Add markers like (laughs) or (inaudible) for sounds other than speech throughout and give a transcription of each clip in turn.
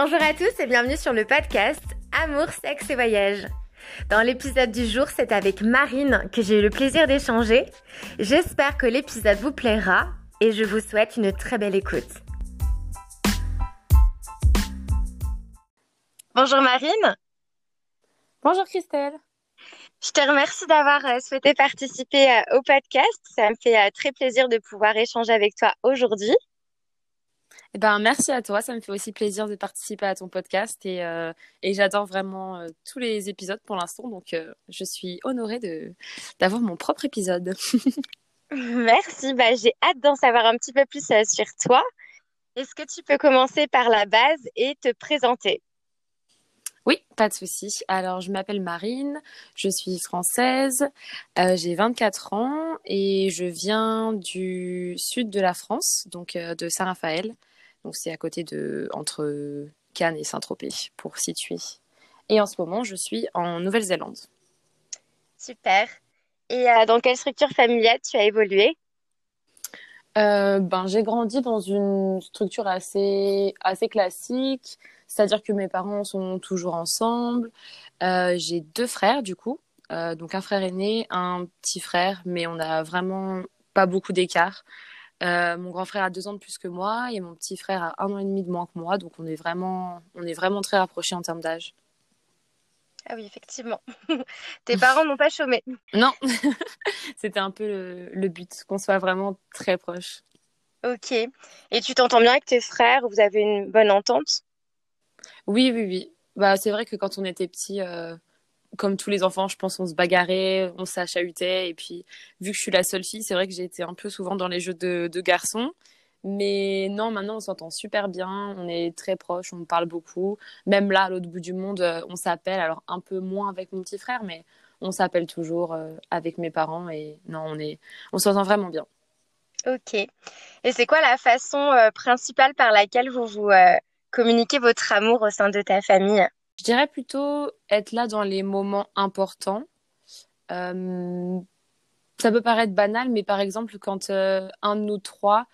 Bonjour à tous et bienvenue sur le podcast Amour, sexe et voyage. Dans l'épisode du jour, c'est avec Marine que j'ai eu le plaisir d'échanger. J'espère que l'épisode vous plaira et je vous souhaite une très belle écoute. Bonjour Marine. Bonjour Christelle. Je te remercie d'avoir euh, souhaité participer euh, au podcast. Ça me fait euh, très plaisir de pouvoir échanger avec toi aujourd'hui. Eh ben, merci à toi. Ça me fait aussi plaisir de participer à ton podcast et, et j'adore vraiment tous les épisodes pour l'instant. Donc, je suis honorée de, d'avoir mon propre épisode. (laughs) merci. Bah, j'ai hâte d'en savoir un petit peu plus sur toi. Est-ce que tu peux commencer par la base et te présenter? Oui, pas de souci. Alors, je m'appelle Marine, je suis française, euh, j'ai 24 ans et je viens du sud de la France, donc euh, de Saint-Raphaël. Donc, c'est à côté de entre Cannes et Saint-Tropez pour situer. Et en ce moment, je suis en Nouvelle-Zélande. Super. Et euh, dans quelle structure familiale tu as évolué? Ben, j'ai grandi dans une structure assez, assez classique. C'est-à-dire que mes parents sont toujours ensemble. Euh, j'ai deux frères, du coup. Euh, donc un frère aîné, un petit frère, mais on n'a vraiment pas beaucoup d'écart. Euh, mon grand frère a deux ans de plus que moi et mon petit frère a un an et demi de moins que moi. Donc on est vraiment, on est vraiment très rapprochés en termes d'âge. Ah oui, effectivement. (laughs) Tes parents n'ont pas chômé. Non, (laughs) c'était un peu le, le but, qu'on soit vraiment très proches. Ok. Et tu t'entends bien avec tes frères? Vous avez une bonne entente? Oui, oui, oui. Bah, c'est vrai que quand on était petit, euh, comme tous les enfants, je pense, on se bagarrait, on s'achahutait. Et puis, vu que je suis la seule fille, c'est vrai que j'ai été un peu souvent dans les jeux de, garçons. Mais non, maintenant, on s'entend super bien, on est très proches, on parle beaucoup. Même là, à l'autre bout du monde, euh, on s'appelle, alors un peu moins avec mon petit frère, mais on s'appelle toujours euh, avec mes parents. Et non, on est, on s'entend vraiment bien. Ok. Et c'est quoi la façon principale par laquelle vous vous communiquer votre amour au sein de ta famille? Je dirais plutôt être là dans les moments importants. Euh, ça peut paraître banal, mais par exemple, quand euh, un de nous trois,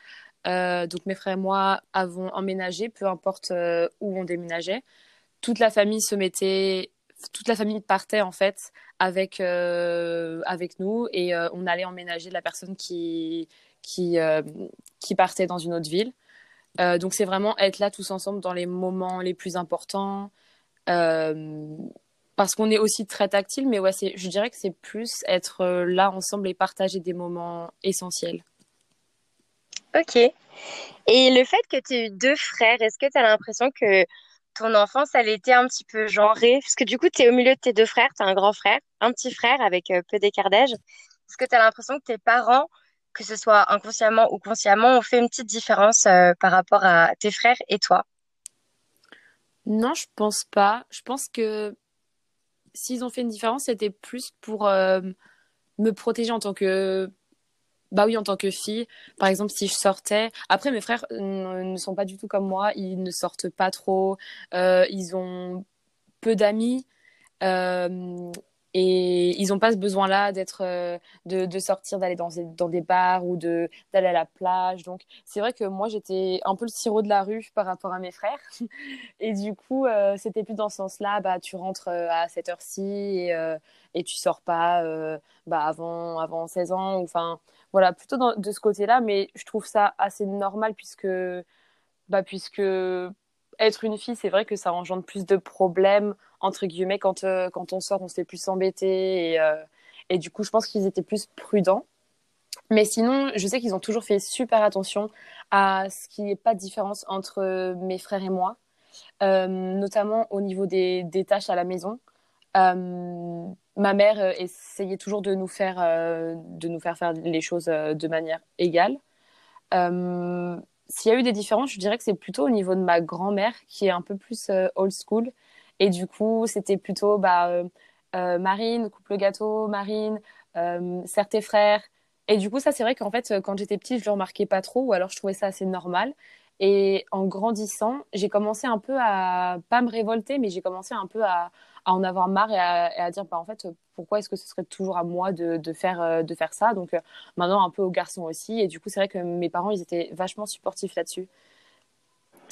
euh, donc mes frères et moi, avons emménagé, peu importe où on déménageait, toute la famille se mettait, toute la famille partait en fait avec avec nous et on allait emménager la personne qui qui partait dans une autre ville. Donc c'est vraiment être là tous ensemble dans les moments les plus importants. Euh, parce qu'on est aussi très tactile, mais ouais, je dirais que c'est plus être euh, là ensemble et partager des moments essentiels. Ok. Et le fait que tu aies eu deux frères, est-ce que tu as l'impression que ton enfance, elle était un petit peu genrée? Parce que du coup, tu es au milieu de tes deux frères, tu as un grand frère, un petit frère avec peu d'écart d'âge. Est-ce que tu as l'impression que tes parents que ce soit inconsciemment ou consciemment, ont fait une petite différence euh, par rapport à tes frères et toi? Non, je pense pas. Je pense que s'ils ont fait une différence, c'était plus pour euh, me protéger en tant que bah oui, en tant que fille, par exemple, si je sortais. Après, mes frères ne sont pas du tout comme moi. Ils ne sortent pas trop. Euh, ils ont peu d'amis. Et ils n'ont pas ce besoin-là d'être, euh, de, de, sortir, d'aller dans, dans, des bars ou d'aller à la plage. Donc, c'est vrai que moi, j'étais un peu le sirop de la rue par rapport à mes frères. (laughs) Et du coup, euh, c'était plus dans ce sens-là, bah, tu rentres euh, à cette heure-ci et, euh, et tu sors pas bah, avant, avant 16 ans. Enfin, voilà, plutôt dans, de ce côté-là. Mais je trouve ça assez normal puisque, bah, puisque être une fille, c'est vrai que ça engendre plus de problèmes entre guillemets, quand, euh, quand on sort, on se fait plus s'embêter. Et, euh, et du coup, je pense qu'ils étaient plus prudents. Mais sinon, je sais qu'ils ont toujours fait super attention à ce qu'il n'y ait pas de différence entre mes frères et moi, euh, notamment au niveau des, des, tâches à la maison. ma mère essayait toujours de nous faire, de nous faire faire les choses de manière égale. S'il y a eu des différences, je dirais que c'est plutôt au niveau de ma grand-mère, qui est un peu plus old school et du coup, c'était plutôt bah, euh, euh, Marine, coupe le gâteau, Marine, euh, serre tes frères. Et du coup, ça, c'est vrai qu'en fait, quand j'étais petite, je le remarquais pas trop, ou alors je trouvais ça assez normal. Et en grandissant, j'ai commencé un peu à, pas me révolter, mais j'ai commencé un peu à, en avoir marre et à, dire, bah, en fait, pourquoi est-ce que ce serait toujours à moi de, de faire, de faire ça? Donc maintenant, un peu aux garçons aussi. Et du coup, c'est vrai que mes parents, ils étaient vachement supportifs là-dessus.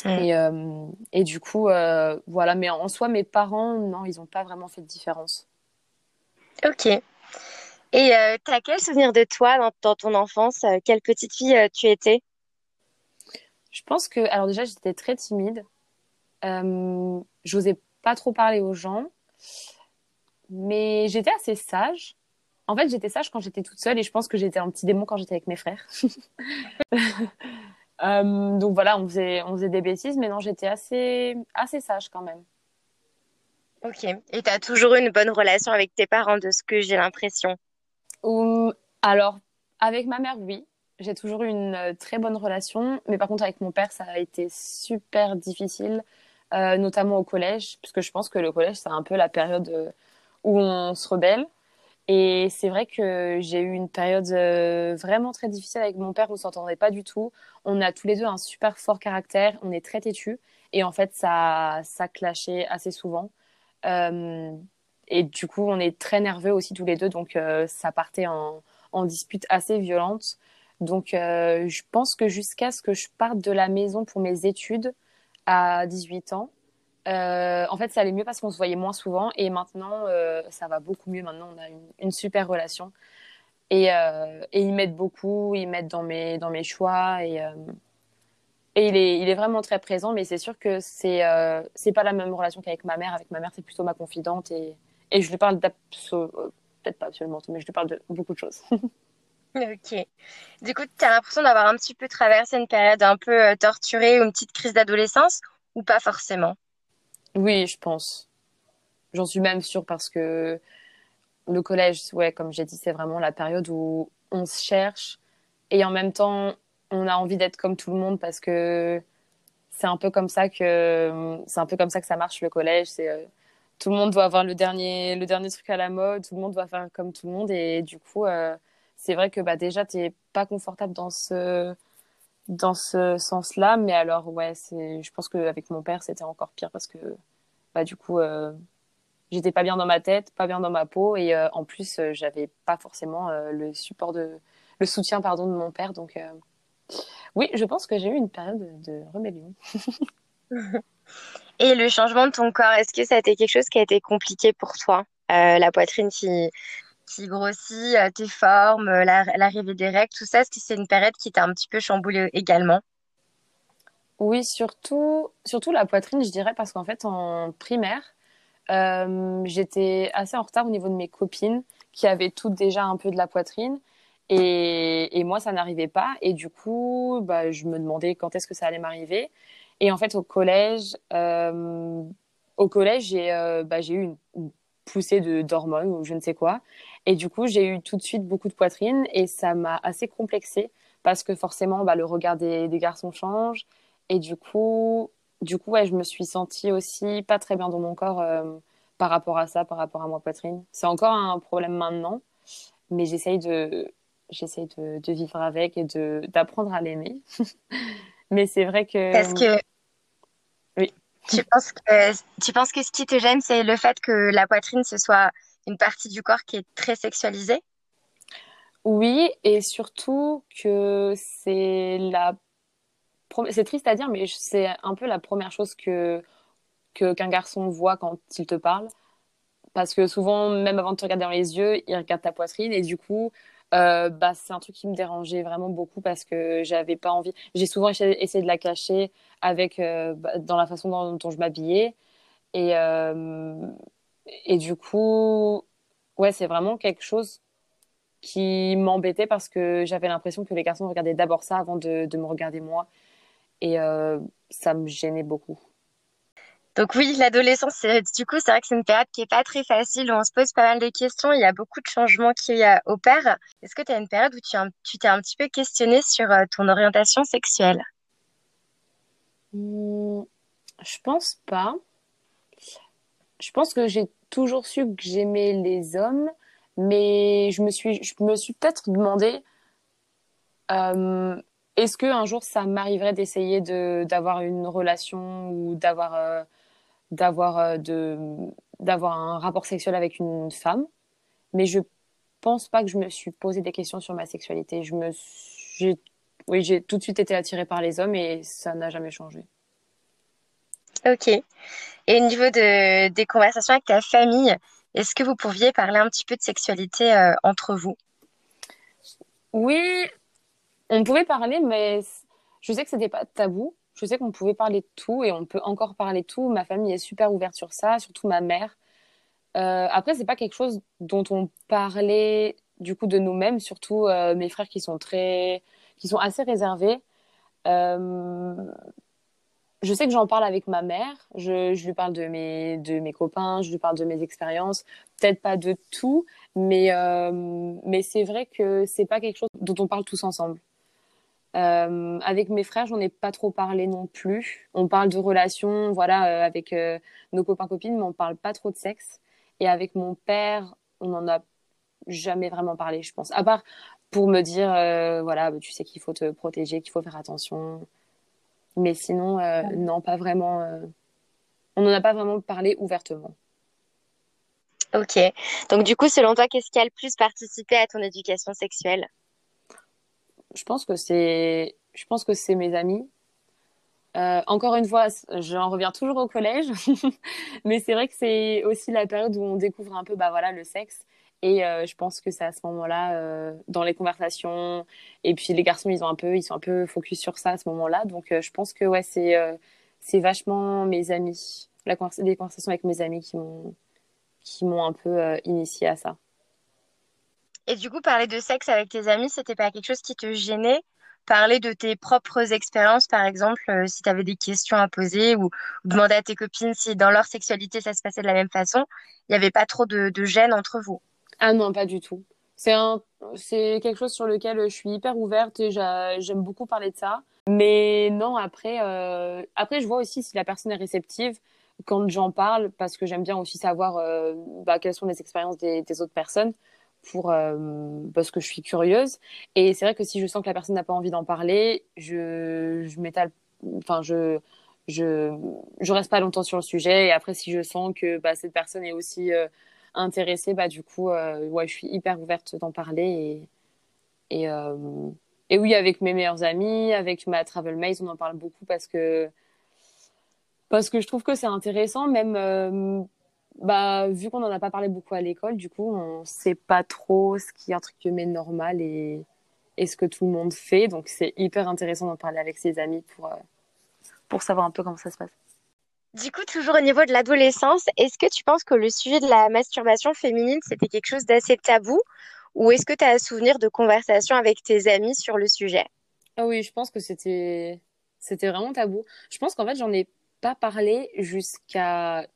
Et, euh, et, du coup, euh, voilà. Mais en soi, mes parents, non, ils n'ont pas vraiment fait de différence. Ok. Et euh, tu as quel souvenir de toi dans, dans ton enfance Quelle petite fille tu étais? Je pense que, alors déjà, j'étais très timide. J'osais pas trop parler aux gens. Mais j'étais assez sage. En fait, j'étais sage quand j'étais toute seule et je pense que j'étais un petit démon quand j'étais avec mes frères. (laughs) Euh, donc voilà, on faisait, on faisait des bêtises, mais non, j'étais assez, assez sage quand même. Ok. Et tu as toujours une bonne relation avec tes parents, de ce que j'ai l'impression? Alors, avec ma mère, oui. J'ai toujours eu une euh, très bonne relation. Mais par contre, avec mon père, ça a été super difficile, euh, notamment au collège, puisque je pense que le collège, c'est un peu la période où on se rebelle. Et c'est vrai que j'ai eu une période euh, vraiment très difficile avec mon père, on s'entendait pas du tout. On a tous les deux un super fort caractère, on est très têtus et en fait ça ça clashait assez souvent. Euh, et du coup, on est très nerveux aussi tous les deux, donc euh, ça partait en, en dispute assez violente. Donc je pense que jusqu'à ce que je parte de la maison pour mes études à 18 ans, euh, en fait, ça allait mieux parce qu'on se voyait moins souvent et maintenant, euh, ça va beaucoup mieux. Maintenant, on a une, super relation et, euh, et ils m'aident beaucoup, ils m'aident dans mes, dans mes choix et, et il, est, il est vraiment très présent. Mais c'est sûr que c'est c'est pas la même relation qu'avec ma mère. Avec ma mère, c'est plutôt ma confidente et, et je lui parle peut-être pas absolument tout, mais je lui parle de beaucoup de choses. (laughs) Ok. Du coup, tu as l'impression d'avoir un petit peu traversé une période un peu torturée ou une petite crise d'adolescence? Ou pas forcément? Oui, je pense. J'en suis même sûre parce que le collège, ouais, comme j'ai dit, c'est vraiment la période où on se cherche et en même temps, on a envie d'être comme tout le monde parce que c'est un peu comme ça que c'est un peu comme ça que ça marche le collège. C'est euh, tout le monde doit avoir le dernier le dernier truc à la mode, tout le monde doit faire comme tout le monde et du coup, euh, c'est vrai que bah déjà t'es pas confortable dans ce dans ce sens-là. Mais alors, ouais, je pense qu'avec mon père, c'était encore pire parce que, bah, du coup, euh, j'étais pas bien dans ma tête, pas bien dans ma peau. Et euh, en plus, euh, j'avais pas forcément le support de, le soutien, pardon, de mon père. Donc, oui, je pense que j'ai eu une période de, de rébellion. (laughs) Et le changement de ton corps, est-ce que ça a été quelque chose qui a été compliqué pour toi La poitrine qui, qui grossit, euh, tes formes, euh, l'arrivée des règles, tout ça, est-ce que c'est une période qui t'a un petit peu chamboulé également? Oui, surtout, surtout la poitrine, je dirais, parce qu'en fait, en primaire, euh, j'étais assez en retard au niveau de mes copines qui avaient toutes déjà un peu de la poitrine. Et, moi, ça n'arrivait pas. Et du coup, bah, je me demandais quand est-ce que ça allait m'arriver. Et en fait, au collège, collège, j'ai bah, eu une, une poussée d'hormones ou je ne sais quoi. Et du coup, j'ai eu tout de suite beaucoup de poitrine et ça m'a assez complexée parce que forcément, bah, le regard des, garçons change. Et du coup, du coup ouais, je me suis sentie aussi pas très bien dans mon corps euh, par rapport à ça, par rapport à ma poitrine. C'est encore un problème maintenant, mais j'essaye de, j'essaye de, de, vivre avec et de, d'apprendre à l'aimer. (laughs) mais c'est vrai que. Tu penses que, tu penses que ce qui te gêne, c'est le fait que la poitrine, ce soit une partie du corps qui est très sexualisée? Oui, et surtout que c'est la c'est triste à dire, mais c'est un peu la première chose que qu'un garçon voit quand il te parle. Parce que souvent, même avant de te regarder dans les yeux, il regarde ta poitrine. Et du coup, euh, bah, c'est un truc qui me dérangeait vraiment beaucoup parce que j'avais pas envie. J'ai souvent essayé de la cacher avec, euh, bah, dans la façon dont, je m'habillais. Et, euh, et du coup, ouais, c'est vraiment quelque chose qui m'embêtait parce que j'avais l'impression que les garçons regardaient d'abord ça avant de, de, me regarder moi. Et ça me gênait beaucoup. Donc oui, l'adolescence, du coup, c'est vrai que c'est une période qui est pas très facile, où on se pose pas mal de questions, il y a beaucoup de changements qui euh, opèrent. Est-ce que tu as une période où tu t'es un petit peu questionné sur euh, ton orientation sexuelle? Mmh, Je pense pas je pense que j'ai toujours su que j'aimais les hommes, mais je me suis, je me suis peut-être demandé euh, est-ce que un jour ça m'arriverait d'essayer de d'avoir une relation ou d'avoir d'avoir euh, de d'avoir un rapport sexuel avec une femme, mais je pense pas que je me suis posé des questions sur ma sexualité. Je me j'ai oui, j'ai tout de suite été attirée par les hommes et ça n'a jamais changé. Ok. Et au niveau de, des conversations avec ta famille, est-ce que vous pourriez parler un petit peu de sexualité euh, entre vous? Oui, on pouvait parler, mais je sais que c'était pas tabou. Je sais qu'on pouvait parler de tout et on peut encore parler de tout. Ma famille est super ouverte sur ça, surtout ma mère. Euh, après, c'est pas quelque chose dont on parlait du coup de nous-mêmes, surtout euh, mes frères qui sont très, qui sont assez réservés. Euh, je sais que j'en parle avec ma mère. Je, je, lui parle de mes, de mes copains, je lui parle de mes expériences. Peut-être pas de tout, mais, euh, mais c'est vrai que c'est pas quelque chose dont on parle tous ensemble. Euh, avec mes frères, j'en ai pas trop parlé non plus. On parle de relations, voilà, euh, avec euh, nos copains copines, mais on parle pas trop de sexe. Et avec mon père, on n'en a jamais vraiment parlé, je pense. À part pour me dire, euh, voilà, bah, tu sais qu'il faut te protéger, qu'il faut faire attention. Mais sinon, euh, non, pas vraiment. Euh, on n'en a pas vraiment parlé ouvertement. Ok. Donc du coup, selon toi, qu'est-ce qui a le plus participé à ton éducation sexuelle? Je pense que c'est, je pense que c'est mes amis. Euh, encore une fois, j'en reviens toujours au collège, (laughs) mais c'est vrai que c'est aussi la période où on découvre un peu, bah voilà, le sexe. Et euh, je pense que c'est à ce moment-là, euh, dans les conversations, et puis les garçons, ils ont un peu, ils sont un peu focus sur ça à ce moment-là. Donc euh, je pense que ouais, c'est euh, c'est vachement mes amis, la convers les conversations avec mes amis qui m'ont qui m'ont un peu euh, initié à ça. Et du coup, parler de sexe avec tes amis, c'était pas quelque chose qui te gênait? Parler de tes propres expériences, par exemple, euh, si tu avais des questions à poser ou, demander à tes copines si dans leur sexualité ça se passait de la même façon, il n'y avait pas trop de, gêne entre vous? Ah non, pas du tout. C'est quelque chose sur lequel je suis hyper ouverte et j'a- j'aime beaucoup parler de ça. Mais non, après, euh, après, je vois aussi si la personne est réceptive quand j'en parle, parce que j'aime bien aussi savoir euh, bah, quelles sont les expériences des autres personnes, pour, euh, parce que je suis curieuse. Et c'est vrai que si je sens que la personne n'a pas envie d'en parler, je, je m'étale, enfin, je, je, je reste pas longtemps sur le sujet. Et après, si je sens que bah, cette personne est aussi euh, intéressée, bah, du coup, euh, ouais, je suis hyper ouverte d'en parler. Et, et, euh, et oui, avec mes meilleurs amis, avec ma travel mate, on en parle beaucoup parce que, parce que je trouve que c'est intéressant, même euh, bah, vu qu'on n'en a pas parlé beaucoup à l'école, du coup, on sait pas trop ce qui est entre guillemets normal et, et ce que tout le monde fait. Donc, c'est hyper intéressant d'en parler avec ses amis pour, euh, pour savoir un peu comment ça se passe. Du coup, toujours au niveau de l'adolescence, est-ce que tu penses que le sujet de la masturbation féminine, c'était quelque chose d'assez tabou, ou est-ce que tu as un souvenir de conversation avec tes amis sur le sujet? Ah oui, je pense que c'était c'était vraiment tabou. Je pense qu'en fait, j'en ai pas parlé jusqu'à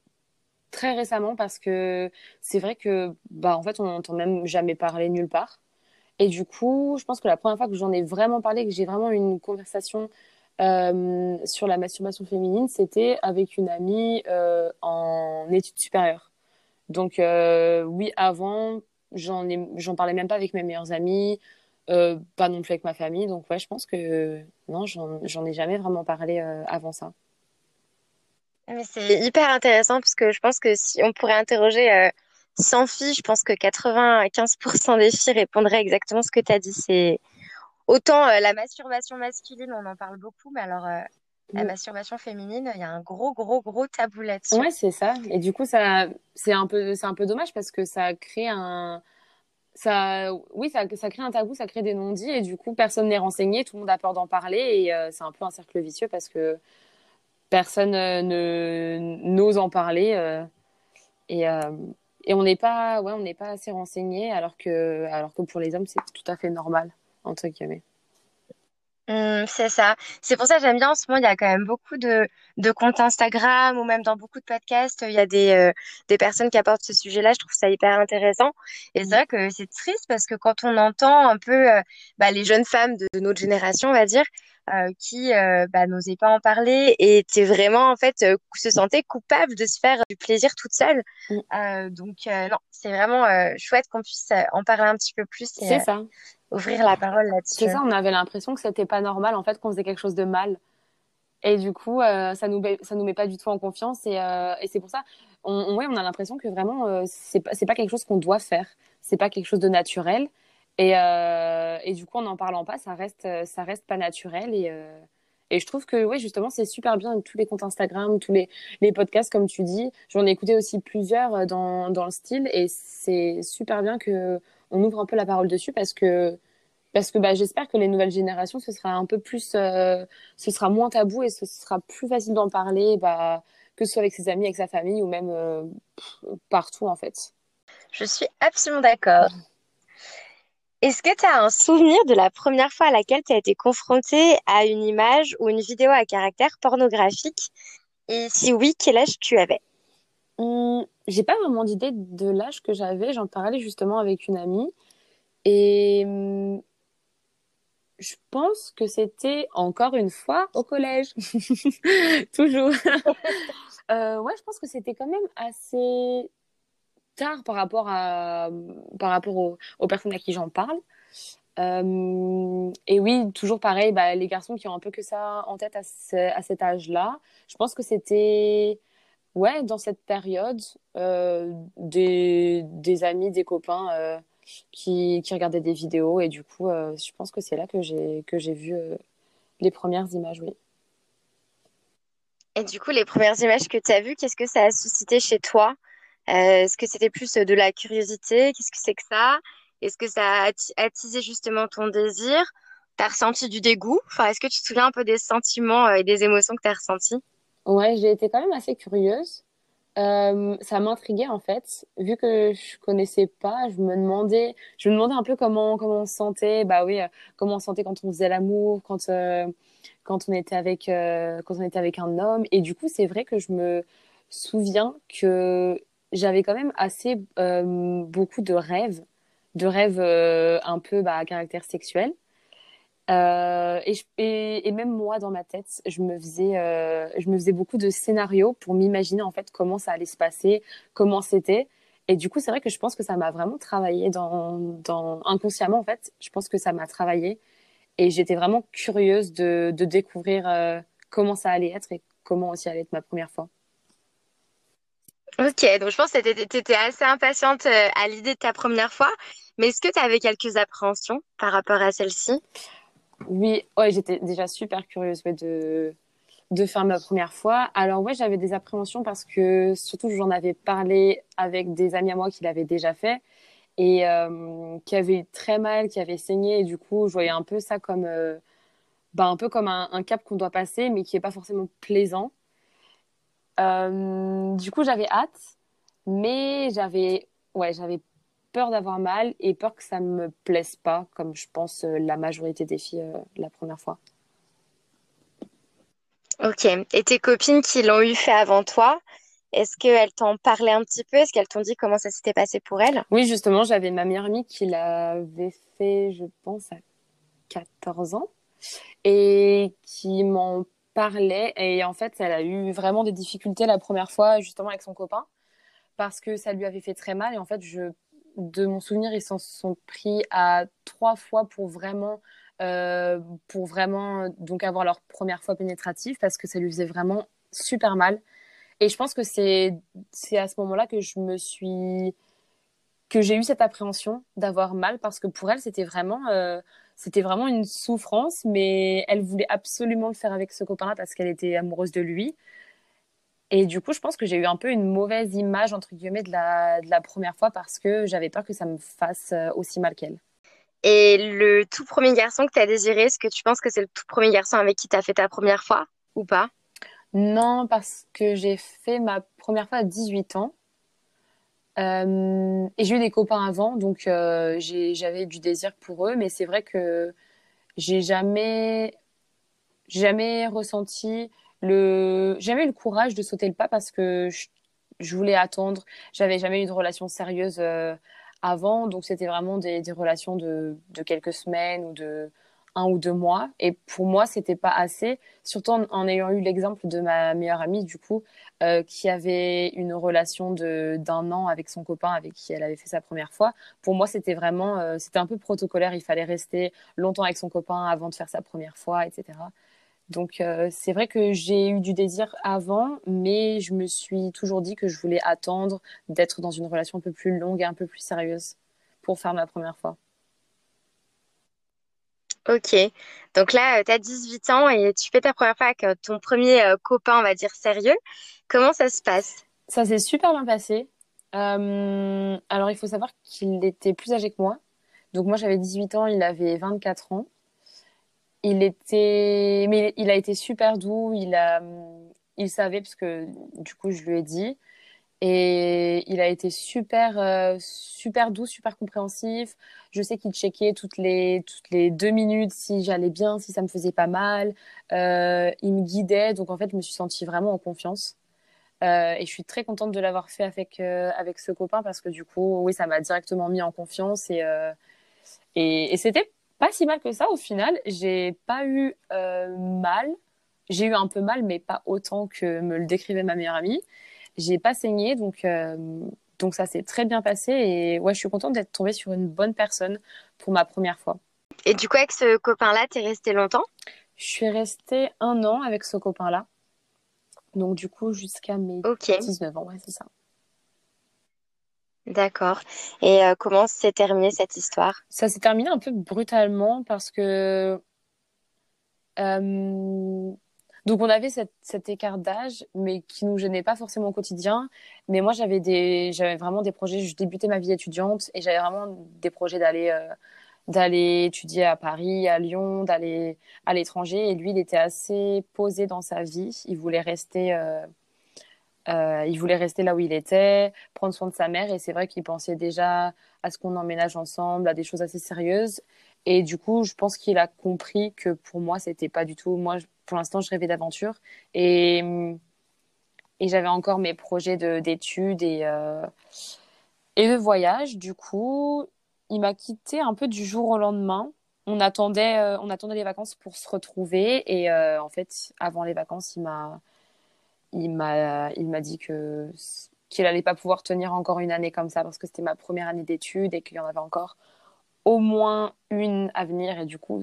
très récemment parce que c'est vrai que bah en fait, on n'entend même jamais parler nulle part. Et du coup, je pense que la première fois que j'en ai vraiment parlé, que j'ai vraiment eu une conversation euh, sur la masturbation féminine, c'était avec une amie euh, en études supérieures. Donc euh, oui, avant, j'en j'en parlais même pas avec mes meilleurs amis, pas non plus avec ma famille. Donc ouais, je pense que non, j'en, ai jamais vraiment parlé avant ça. Mais c'est hyper intéressant parce que je pense que si on pourrait interroger euh, 100 filles, je pense que 95% des filles répondraient exactement ce que tu as dit. C'est autant euh, la masturbation masculine, on en parle beaucoup, mais alors euh, la Mm. masturbation féminine, il y a un gros, gros, gros tabou là-dessus. Ouais, c'est ça. Et du coup, ça, c'est un peu, c'est un peu dommage parce que ça crée un, ça, oui, ça, ça crée un tabou, ça crée des non-dits et du coup, personne n'est renseigné, tout le monde a peur d'en parler et euh, c'est un peu un cercle vicieux parce que personne euh, ne n'ose en parler euh, et euh, et on n'est pas, ouais, on n'est pas assez renseigné alors que, alors que pour les hommes, c'est tout à fait normal entre guillemets. Hum, c'est ça. C'est pour ça que j'aime bien en ce moment, il y a quand même beaucoup de, de comptes Instagram ou même dans beaucoup de podcasts, il y a des, euh, des personnes qui apportent ce sujet-là. Je trouve ça hyper intéressant. Et c'est Mm. vrai que c'est triste parce que quand on entend un peu euh, bah, les jeunes femmes de, de notre génération, on va dire, euh, qui euh, bah, n'osaient pas en parler et étaient vraiment, en fait, euh, se sentaient coupables de se faire du plaisir toute seule. Mm. Euh, donc, non, c'est vraiment chouette qu'on puisse en parler un petit peu plus C'est ça. ouvrir la parole C'est là-dessus. ça, on avait l'impression que c'était pas normal en fait qu'on faisait quelque chose de mal. Et du coup, ça nous ça nous met pas du tout en confiance. Et, et c'est pour ça, on, on, ouais, on a l'impression que vraiment, c'est pas, c'est pas quelque chose qu'on doit faire. C'est pas quelque chose de naturel. Et, euh, et du coup, en n'en parlant pas, ça reste, euh, ça reste pas naturel. Et, euh, je trouve que, ouais, justement, c'est super bien tous les comptes Instagram, tous les, podcasts, comme tu dis. J'en ai écouté aussi plusieurs dans, dans le style et c'est super bien que on ouvre un peu la parole dessus parce que, parce que bah, j'espère que les nouvelles générations, ce sera un peu plus, ce sera moins tabou et ce sera plus facile d'en parler, bah, que ce soit avec ses amis, avec sa famille ou même partout, en fait. Je suis absolument d'accord. Est-ce que tu as un souvenir de la première fois à laquelle tu as été confrontée à une image ou une vidéo à caractère pornographique? Et si oui, quel âge tu avais? Hum, j'ai pas vraiment d'idée de l'âge que j'avais. J'en parlais justement avec une amie. Et hum, je pense que c'était encore une fois au collège. (laughs) Toujours. (laughs) Euh, ouais, je pense que c'était quand même assez tard par rapport à par rapport aux, personnes à qui j'en parle. Euh, et oui, toujours pareil, bah, les garçons qui ont un peu que ça en tête à, cet âge-là, je pense que c'était ouais dans cette période euh, des, des amis, des copains euh, qui, qui regardaient des vidéos et du coup, je pense que c'est là que j'ai que j'ai vu les premières images, oui. Et du coup, les premières images que tu as vues, qu'est-ce que ça a suscité chez toi? Euh, est-ce que c'était plus de la curiosité? Qu'est-ce que c'est que ça? Est-ce que ça a attisé justement ton désir? T'as ressenti du dégoût? Enfin, est-ce que tu te souviens un peu des sentiments euh, et des émotions que tu as ressentis? Ouais, j'ai été quand même assez curieuse. Euh, ça m'intriguait en fait, vu que je connaissais pas, je me demandais, je me demandais un peu comment comment on se sentait, bah oui, comment on se sentait quand on faisait l'amour, quand quand on était avec quand on était avec un homme, et du coup c'est vrai que je me souviens que j'avais quand même assez euh, beaucoup de rêves, de rêves euh, un peu bah, à caractère sexuel. Euh, et, et, et, même moi, dans ma tête, je me faisais, je me faisais beaucoup de scénarios pour m'imaginer en fait comment ça allait se passer, comment c'était. Et du coup, c'est vrai que je pense que ça m'a vraiment travaillé dans, dans, inconsciemment en fait. Je pense que ça m'a travaillé et j'étais vraiment curieuse de, de découvrir comment ça allait être et comment aussi allait être ma première fois. Ok, donc je pense que tu étais assez impatiente euh, à l'idée de ta première fois, mais est-ce que tu avais quelques appréhensions par rapport à celle-ci? Oui, ouais, j'étais déjà super curieuse de, de faire ma première fois. Alors ouais, j'avais des appréhensions parce que surtout j'en avais parlé avec des amis à moi qui l'avaient déjà fait et euh, qui avaient eu très mal, qui avaient saigné et du coup je voyais un peu ça comme, euh, bah, un peu comme un, un cap qu'on doit passer mais qui est pas forcément plaisant. Euh, du coup, j'avais hâte, mais j'avais ouais, j'avais peur d'avoir mal et peur que ça me plaise pas, comme je pense euh, la majorité des filles euh, la première fois. Ok. Et tes copines qui l'ont eu fait avant toi, est-ce qu'elles t'en parlaient un petit peu? Est-ce qu'elles t'ont dit comment ça s'était passé pour elles? Oui, justement, j'avais ma meilleure amie qui l'avait fait, je pense, à 14 ans et qui m'en parlait et en fait elle a eu vraiment des difficultés la première fois justement avec son copain parce que ça lui avait fait très mal et en fait je de mon souvenir ils s'en sont pris à trois fois pour vraiment euh, pour vraiment donc avoir leur première fois pénétrative parce que ça lui faisait vraiment super mal. Et je pense que c'est c'est à ce moment-là que je me suis que j'ai eu cette appréhension d'avoir mal parce que pour elle c'était vraiment euh, c'était vraiment une souffrance, mais elle voulait absolument le faire avec ce copain-là parce qu'elle était amoureuse de lui. Et du coup, je pense que j'ai eu un peu une mauvaise image, entre guillemets, de la, de la première fois parce que j'avais peur que ça me fasse euh, aussi mal qu'elle. Et le tout premier garçon que tu as désiré, est-ce que tu penses que c'est le tout premier garçon avec qui tu as fait ta première fois ou pas? Non, parce que j'ai fait ma première fois à 18 ans. Euh, et j'ai eu des copains avant, donc euh, j'avais du désir pour eux, mais c'est vrai que j'ai jamais, jamais ressenti le, jamais eu le courage de sauter le pas parce que je, voulais attendre. J'avais jamais eu de relation sérieuse euh, avant, donc c'était vraiment des, relations de quelques semaines ou de un ou deux mois. Et pour moi, c'était pas assez, surtout en, ayant eu l'exemple de ma meilleure amie, du coup, euh, qui avait une relation de d'un an avec son copain avec qui elle avait fait sa première fois. Pour moi, c'était vraiment, euh, c'était un peu protocolaire. Il fallait rester longtemps avec son copain avant de faire sa première fois, etc. Donc euh, c'est vrai que j'ai eu du désir avant, mais je me suis toujours dit que je voulais attendre d'être dans une relation un peu plus longue et un peu plus sérieuse pour faire ma première fois. Ok. Donc là, tu as 18 ans et tu fais ta première fois avec ton premier copain, on va dire, sérieux. Comment ça se passe? Ça s'est super bien passé. alors, il faut savoir qu'il était plus âgé que moi. Donc moi, j'avais 18 ans, il avait 24 ans. Il était, mais il a été super doux. Il a, il savait parce que du coup, je lui ai dit. Et il a été super, euh, super doux, super compréhensif. Je sais qu'il checkait toutes les, toutes les deux minutes si j'allais bien, si ça me faisait pas mal. Euh, il me guidait. Donc, en fait, je me suis sentie vraiment en confiance. Euh, et je suis très contente de l'avoir fait avec, avec ce copain parce que du coup, oui, ça m'a directement mis en confiance. Et, et, et c'était pas si mal que ça au final. J'ai pas eu mal. J'ai eu un peu mal, mais pas autant que me le décrivait ma meilleure amie. J'ai pas saigné, donc, euh, donc ça s'est très bien passé. Et ouais, je suis contente d'être tombée sur une bonne personne pour ma première fois. Et du coup, avec ce copain-là, t'es restée longtemps? Je suis restée un an avec ce copain-là. Donc du coup, jusqu'à mes 19 ans, ouais, c'est ça. D'accord. Et euh, comment s'est terminée cette histoire? Ça s'est terminé un peu brutalement parce que euh, donc on avait cet écart d'âge, mais qui nous gênait pas forcément au quotidien. Mais moi j'avais vraiment des projets. Je débutais ma vie étudiante et j'avais vraiment des projets d'aller, euh, d'aller étudier à Paris, à Lyon, d'aller à l'étranger. Et lui, il était assez posé dans sa vie. Il voulait rester. Euh, euh, il voulait rester là où il était, prendre soin de sa mère, et c'est vrai qu'il pensait déjà à ce qu'on emménage ensemble, à des choses assez sérieuses. Et du coup, je pense qu'il a compris que pour moi, c'était pas du tout. Moi, pour l'instant, je rêvais d'aventure. Et, et j'avais encore mes projets d'études et, euh, et de voyage. Du coup, il m'a quitté un peu du jour au lendemain. On attendait, euh, on attendait les vacances pour se retrouver. Et euh, en fait, avant les vacances, il m'a, il m'a, il m'a dit que qu'il allait pas pouvoir tenir encore une année comme ça parce que c'était ma première année d'études et qu'il y en avait encore au moins une à venir. Et du coup,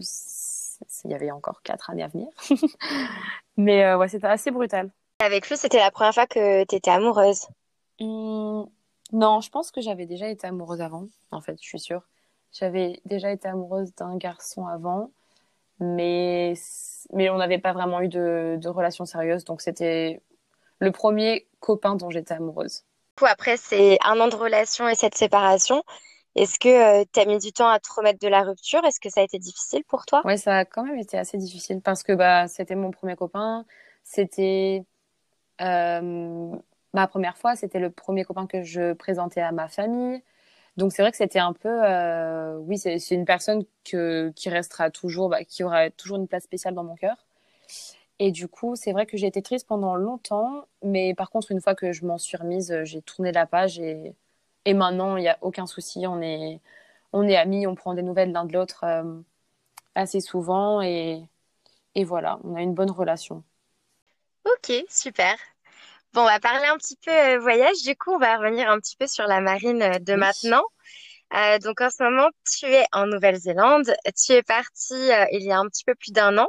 il y avait encore quatre années à venir. (laughs) Mais euh, ouais, c'était assez brutal. Avec lui, c'était la première fois que tu étais amoureuse mmh, Non, je pense que j'avais déjà été amoureuse avant, en fait, je suis sûre. J'avais déjà été amoureuse d'un garçon avant, mais, mais on n'avait pas vraiment eu de, de relation sérieuse, donc c'était le premier copain dont j'étais amoureuse. Après, c'est un an de relation et cette séparation. Est-ce que euh, tu as mis du temps à te remettre de la rupture? Est-ce que ça a été difficile pour toi? Ouais, ça a quand même été assez difficile parce que bah, c'était mon premier copain. C'était euh, ma première fois. C'était le premier copain que je présentais à ma famille. Donc c'est vrai que c'était un peu, euh, oui, c'est une personne qui restera toujours, bah, qui aura toujours une place spéciale dans mon cœur. Et du coup, c'est vrai que j'ai été triste pendant longtemps, mais par contre, une fois que je m'en suis remise, j'ai tourné la page et et maintenant, il n'y a aucun souci. On est, on est amis, on prend des nouvelles l'un de l'autre euh, assez souvent. Et, et voilà, on a une bonne relation. Ok, super. Bon, on va parler un petit peu euh, voyage. Du coup, on va revenir un petit peu sur la marine euh, de maintenant. donc, en ce moment, tu es en Nouvelle-Zélande. Tu es parti il y a un petit peu plus d'un an.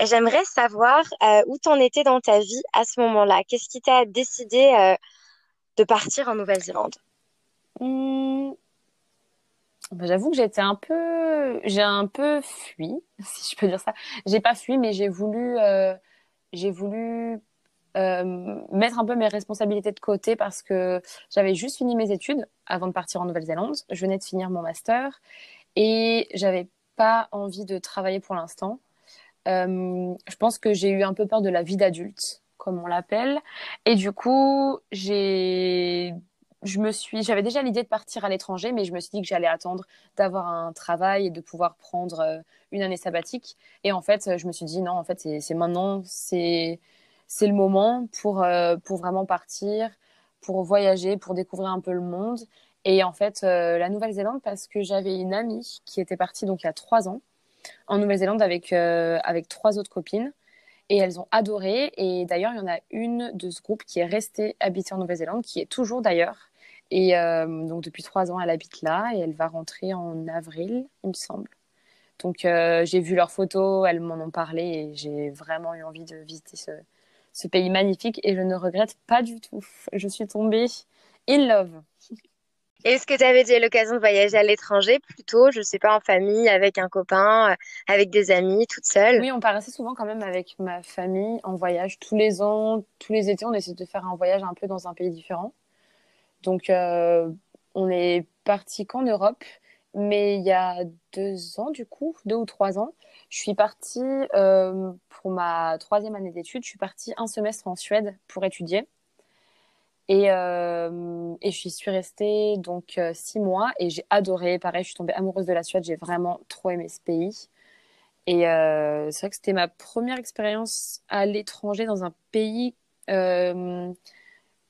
J'aimerais savoir où tu en étais dans ta vie à ce moment-là. Qu'est-ce qui t'a décidé de partir en Nouvelle-Zélande? Bah, j'avoue que j'étais un peu, j'ai un peu fui, (laughs) si je peux dire ça. J'ai pas fui, mais j'ai voulu, euh, j'ai voulu euh, mettre un peu mes responsabilités de côté parce que j'avais juste fini mes études avant de partir en Nouvelle-Zélande. Je venais de finir mon master et j'avais pas envie de travailler pour l'instant. Euh, je pense que j'ai eu un peu peur de la vie d'adulte, comme on l'appelle, et du coup j'ai je me suis, j'avais déjà l'idée de partir à l'étranger, mais je me suis dit que j'allais attendre d'avoir un travail et de pouvoir prendre euh, une année sabbatique. Et en fait, je me suis dit non, en fait, c'est maintenant, c'est c'est le moment pour euh, pour vraiment partir, pour voyager, pour découvrir un peu le monde. Et en fait, euh, la Nouvelle-Zélande, parce que j'avais une amie qui était partie donc il y a trois ans en Nouvelle-Zélande avec avec trois autres copines. Et elles ont adoré. Et d'ailleurs, il y en a une de ce groupe qui est restée habitée en Nouvelle-Zélande, qui est toujours d'ailleurs. Et euh, donc depuis trois ans, elle habite là et elle va rentrer en avril, il me semble. Donc euh, j'ai vu leurs photos, elles m'en ont parlé et j'ai vraiment eu envie de visiter ce, ce, pays magnifique et je ne regrette pas du tout. Je suis tombée in love. Est-ce que tu avais déjà l'occasion de voyager à l'étranger plutôt, je sais pas, en famille, avec un copain, euh, avec des amis, toute seule? Oui, on part assez souvent quand même avec ma famille en voyage. Tous les ans, tous les étés, on essaie de faire un voyage un peu dans un pays différent. Donc, euh, on est parti qu'en Europe, mais il y a deux ans, du coup, deux ou trois ans, je suis partie euh, pour ma troisième année d'études. Je suis partie un semestre en Suède pour étudier. Et, euh, et je suis restée donc euh, six mois et j'ai adoré. Pareil, je suis tombée amoureuse de la Suède. J'ai vraiment trop aimé ce pays. Et euh, c'est vrai que c'était ma première expérience à l'étranger dans un pays euh,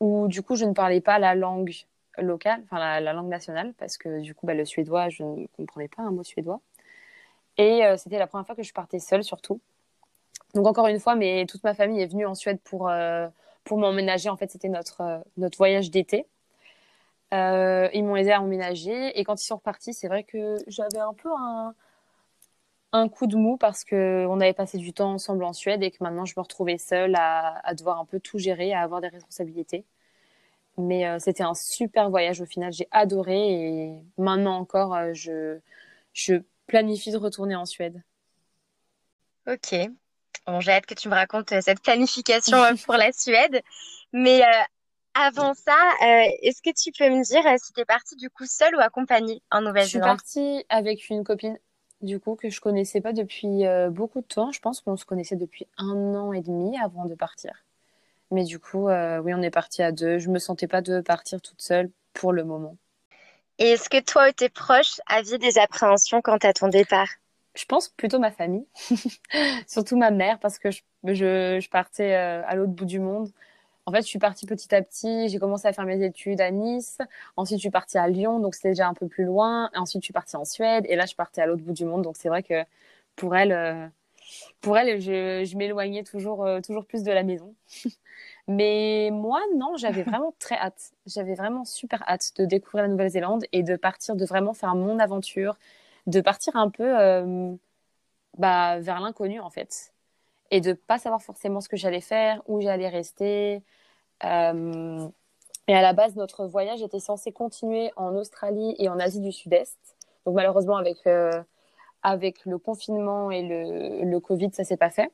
où du coup je ne parlais pas la langue locale, enfin la, la langue nationale, parce que du coup bah, le suédois, je ne comprenais pas un mot suédois. Et euh, c'était la première fois que je partais seule surtout. Donc encore une fois, mais toute ma famille est venue en Suède pour, pour m'emménager. En fait, c'était notre, euh, notre voyage d'été. Euh, ils m'ont aidé à emménager et quand ils sont repartis, c'est vrai que j'avais un peu un, un coup de mou parce que on avait passé du temps ensemble en Suède et que maintenant je me retrouvais seule à, devoir un peu tout gérer, à avoir des responsabilités. Mais euh, c'était un super voyage au final, j'ai adoré et maintenant encore, je, je planifie de retourner en Suède. Ok. Bon, j'ai hâte que tu me racontes euh, cette planification euh, (laughs) pour la Suède. Mais euh, avant ça, euh, est-ce que tu peux me dire euh, si tu es partie du coup seule ou accompagnée en Je suis Nouvelle-Zélande? partie avec une copine, du coup, que je connaissais pas depuis euh, beaucoup de temps. Je pense qu'on se connaissait depuis un an et demi avant de partir. Mais du coup, oui, on est parti à deux. Je me sentais pas de partir toute seule pour le moment. Et est-ce que toi ou tes proches avaient des appréhensions quant à ton départ? Je pense plutôt ma famille, (laughs) surtout ma mère, parce que je, je, je partais euh, à l'autre bout du monde. En fait, je suis partie petit à petit. J'ai commencé à faire mes études à Nice. Ensuite, je suis partie à Lyon, donc c'était déjà un peu plus loin. Ensuite, je suis partie en Suède. Et là, je partais à l'autre bout du monde. Donc, c'est vrai que pour elle, euh, pour elle, je, je m'éloignais toujours, euh, toujours plus de la maison. (laughs) Mais moi, non, j'avais (laughs) vraiment très hâte. J'avais vraiment super hâte de découvrir la Nouvelle-Zélande et de partir, de vraiment faire mon aventure, de partir un peu euh, bah, vers l'inconnu en fait. Et de pas savoir forcément ce que j'allais faire, où j'allais rester. Euh, et à la base, notre voyage était censé continuer en Australie et en Asie du Sud-Est. Donc malheureusement, avec, euh, avec le confinement et le, le Covid, ça s'est pas fait.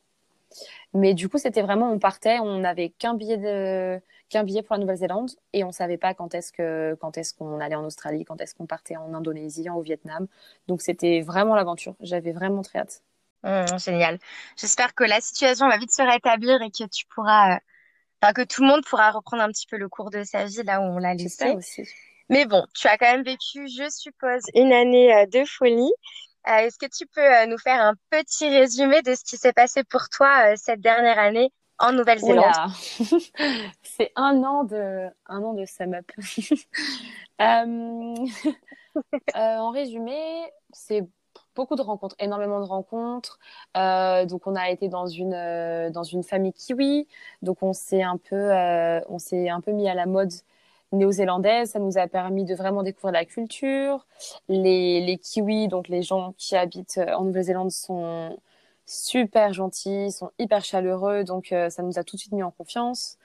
Mais du coup, c'était vraiment, on partait, on n'avait qu'un billet de, qu'un billet pour la Nouvelle-Zélande et on savait pas quand est-ce que, quand est-ce qu'on allait en Australie, quand est-ce qu'on partait en Indonésie, au Vietnam. Donc c'était vraiment l'aventure. J'avais vraiment très hâte. Hum, génial. J'espère que la situation va vite se rétablir et que tu pourras, euh, enfin, que tout le monde pourra reprendre un petit peu le cours de sa vie là où on l'a laissé. aussi. Mais bon, tu as quand même vécu, je suppose, une année euh, de folie. Euh, est-ce que tu peux euh, nous faire un petit résumé de ce qui s'est passé pour toi euh, cette dernière année en Nouvelle-Zélande? (laughs) C'est un an de, un an de sum up. (laughs) En résumé, c'est beaucoup de rencontres, énormément de rencontres. Donc on a été dans une dans une famille kiwi, donc on s'est un peu on s'est un peu mis à la mode néo-zélandaise. Ça nous a permis de vraiment découvrir la culture. Les les kiwis, donc les gens qui habitent euh, en Nouvelle-Zélande, sont super gentils, sont hyper chaleureux, donc euh, ça nous a tout de suite mis en confiance.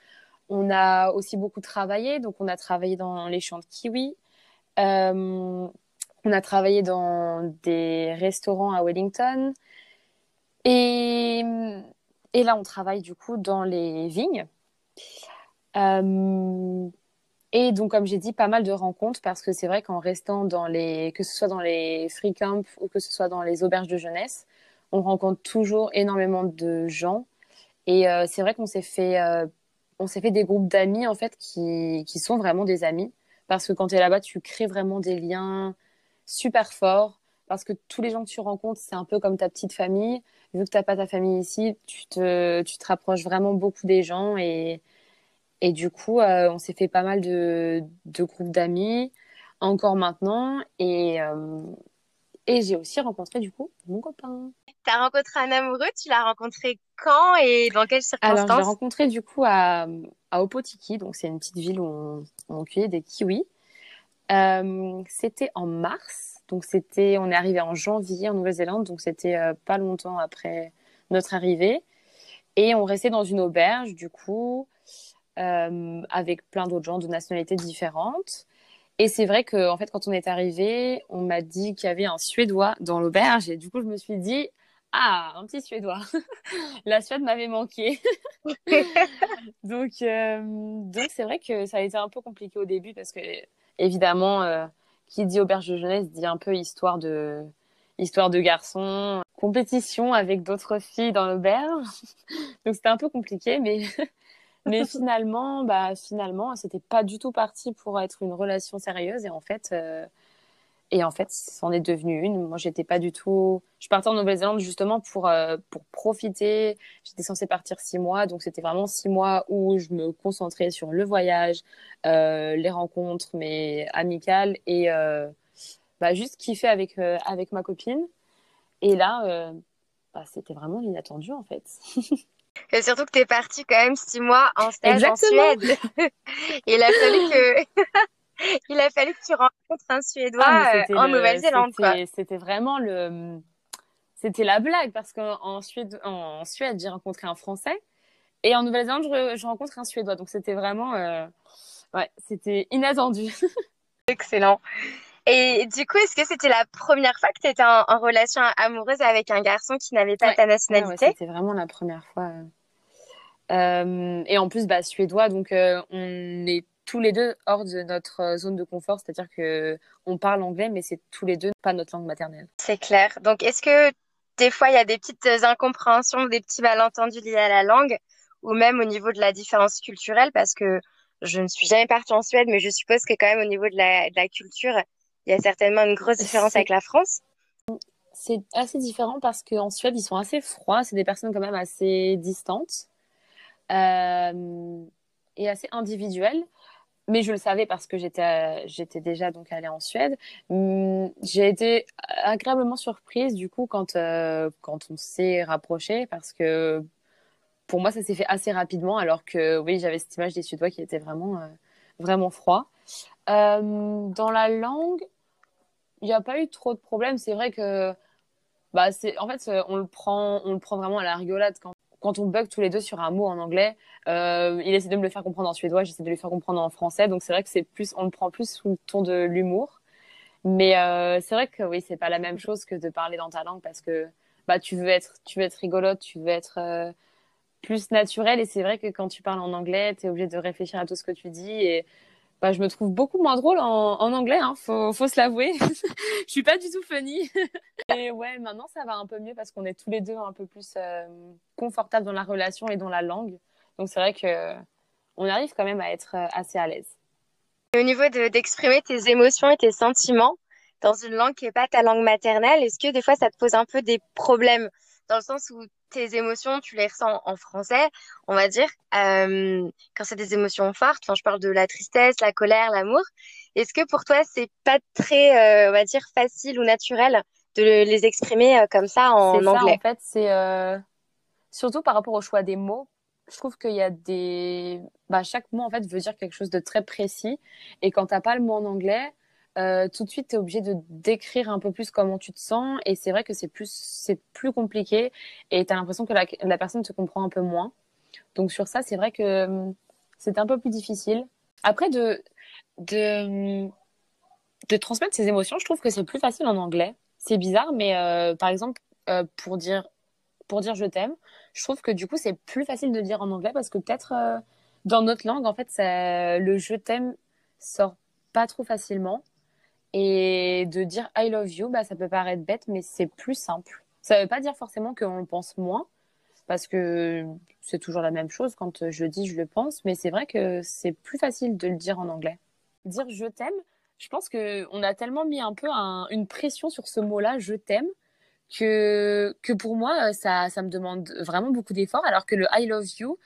On a aussi beaucoup travaillé, donc on a travaillé dans les champs de kiwi. Euh, on a travaillé dans des restaurants à Wellington. Et, et là, on travaille du coup dans les vignes. Et donc, comme j'ai dit, pas mal de rencontres parce que c'est vrai qu'en restant dans les, que ce soit dans les free camps ou que ce soit dans les auberges de jeunesse, on rencontre toujours énormément de gens. Et euh, c'est vrai qu'on s'est fait, euh, on s'est fait des groupes d'amis en fait qui, qui sont vraiment des amis parce que quand tu es là-bas, tu crées vraiment des liens super forts parce que tous les gens que tu rencontres, c'est un peu comme ta petite famille. Vu que t'as pas ta famille ici, tu te, tu te rapproches vraiment beaucoup des gens et, et du coup, euh, on s'est fait pas mal de, de groupes d'amis encore maintenant et, euh, et j'ai aussi rencontré du coup mon copain. T'as rencontré un amoureux, tu l'as rencontré quand et dans quelles Alors, je l'ai circonstances? rencontré du coup à, à Opotiki, donc c'est une petite ville où on, on cueillait des kiwis. Euh, c'était en mars, donc c'était, on est arrivé en janvier en Nouvelle-Zélande, donc c'était euh, pas longtemps après notre arrivée. Et on restait dans une auberge, du coup, avec plein d'autres gens de nationalités différentes. Et c'est vrai que, en fait, quand on est arrivé, on m'a dit qu'il y avait un Suédois dans l'auberge. Et du coup, je me suis dit, ah, un petit Suédois. (laughs) La Suède m'avait manqué. (laughs) donc, euh, donc c'est vrai que ça a été un peu compliqué au début parce que, évidemment, euh, qui dit auberge de jeunesse dit un peu histoire de, histoire de garçon, compétition avec d'autres filles dans l'auberge. (laughs) donc, c'était un peu compliqué, mais mais finalement, bah, finalement, c'était pas du tout parti pour être une relation sérieuse. Et en fait, euh, et en fait, c'en est devenu une. Moi, j'étais pas du tout. Je partais en Nouvelle-Zélande justement pour euh, pour profiter. J'étais censée partir six mois, donc c'était vraiment six mois où je me concentrais sur le voyage, euh, les rencontres, mais amicales et bah, juste kiffer avec avec ma copine. Et là, bah, c'était vraiment inattendu en fait. (laughs) Et surtout que tu es partie quand même six mois en stage en Suède. (laughs) il a fallu que (laughs) il a fallu que tu rencontres un Suédois ah, euh, en Nouvelle-Zélande. C'était vraiment le c'était la blague parce qu'en Suède en Suède j'ai rencontré un Français et en Nouvelle-Zélande je, rencontre un Suédois donc c'était vraiment euh... ouais c'était inattendu. (laughs) Excellent. Et du coup, est-ce que c'était la première fois que tu étais en, relation amoureuse avec un garçon qui n'avait pas ta nationalité? C'était vraiment la première fois. Euh, et en plus, bah, suédois, donc euh, on est tous les deux hors de notre zone de confort, c'est-à-dire que on parle anglais, mais c'est tous les deux pas notre langue maternelle. C'est clair. Donc, est-ce que des fois il y a des petites incompréhensions, des petits malentendus liés à la langue, ou même au niveau de la différence culturelle, parce que je ne suis jamais partie en Suède, mais je suppose que quand même au niveau de la, de la culture, il y a certainement une grosse différence avec la France. C'est assez différent parce qu'en Suède, ils sont assez froids. C'est des personnes quand même assez distantes euh, et assez individuelles. Mais je le savais parce que j'étais, j'étais déjà donc allée en Suède. Hum, j'ai été agréablement surprise du coup quand, euh, quand on s'est rapproché parce que pour moi, ça s'est fait assez rapidement alors que oui, j'avais cette image des Suédois qui étaient vraiment, euh, vraiment froids. dans la langue, il n'y a pas eu trop de problèmes. C'est vrai que, bah, c'est, en fait, on le prend, on le prend vraiment à la rigolade quand, quand on bug tous les deux sur un mot en anglais. Euh, il essaie de me le faire comprendre en suédois, j'essaie de lui faire comprendre en français. Donc c'est vrai que c'est plus, on le prend plus sous le ton de l'humour. Mais euh, c'est vrai que oui, c'est pas la même chose que de parler dans ta langue parce que bah tu veux être, tu veux être rigolote, tu veux être euh, plus naturel. Et c'est vrai que quand tu parles en anglais, tu es obligé de réfléchir à tout ce que tu dis et bah, je me trouve beaucoup moins drôle en, anglais, hein, faut, faut se l'avouer. (laughs) je suis pas du tout funny. (laughs) et ouais, maintenant ça va un peu mieux parce qu'on est tous les deux un peu plus euh, confortables dans la relation et dans la langue. Donc c'est vrai que on arrive quand même à être euh, assez à l'aise. Au niveau d'exprimer tes émotions et tes sentiments dans une langue qui n'est pas ta langue maternelle, est-ce que des fois ça te pose un peu des problèmes? Dans le sens où tes émotions, tu les ressens en français, on va dire, euh, quand c'est des émotions fortes. Enfin, je parle de la tristesse, la colère, l'amour. Est-ce que pour toi, c'est pas très, euh, on va dire, facile ou naturel de les exprimer euh, comme ça en anglais ça, En fait, c'est surtout par rapport au choix des mots. Je trouve qu'il y a des, bah, chaque mot en fait veut dire quelque chose de très précis. Et quand t'as pas le mot en anglais, euh, tout de suite, tu es obligé de décrire un peu plus comment tu te sens. Et c'est vrai que c'est plus, plus compliqué et tu as l'impression que la, personne te comprend un peu moins. Donc sur ça, c'est vrai que hum, c'est un peu plus difficile. Après, de, de, de transmettre ses émotions, je trouve que c'est plus facile en anglais. C'est bizarre, mais euh, par exemple, euh, pour, dire, pour dire je t'aime, je trouve que du coup, c'est plus facile de dire en anglais parce que peut-être dans notre langue, en fait, ça, le je t'aime sort pas trop facilement. Et de dire I love you, bah, ça peut paraître bête, mais c'est plus simple. Ça ne veut pas dire forcément qu'on le pense moins, parce que c'est toujours la même chose. Quand je dis, je le pense, mais c'est vrai que c'est plus facile de le dire en anglais. Dire je t'aime, je pense qu'on a tellement mis un peu une pression sur ce mot-là, je t'aime, que, que pour moi, ça, ça me demande vraiment beaucoup d'efforts, alors que le I love you,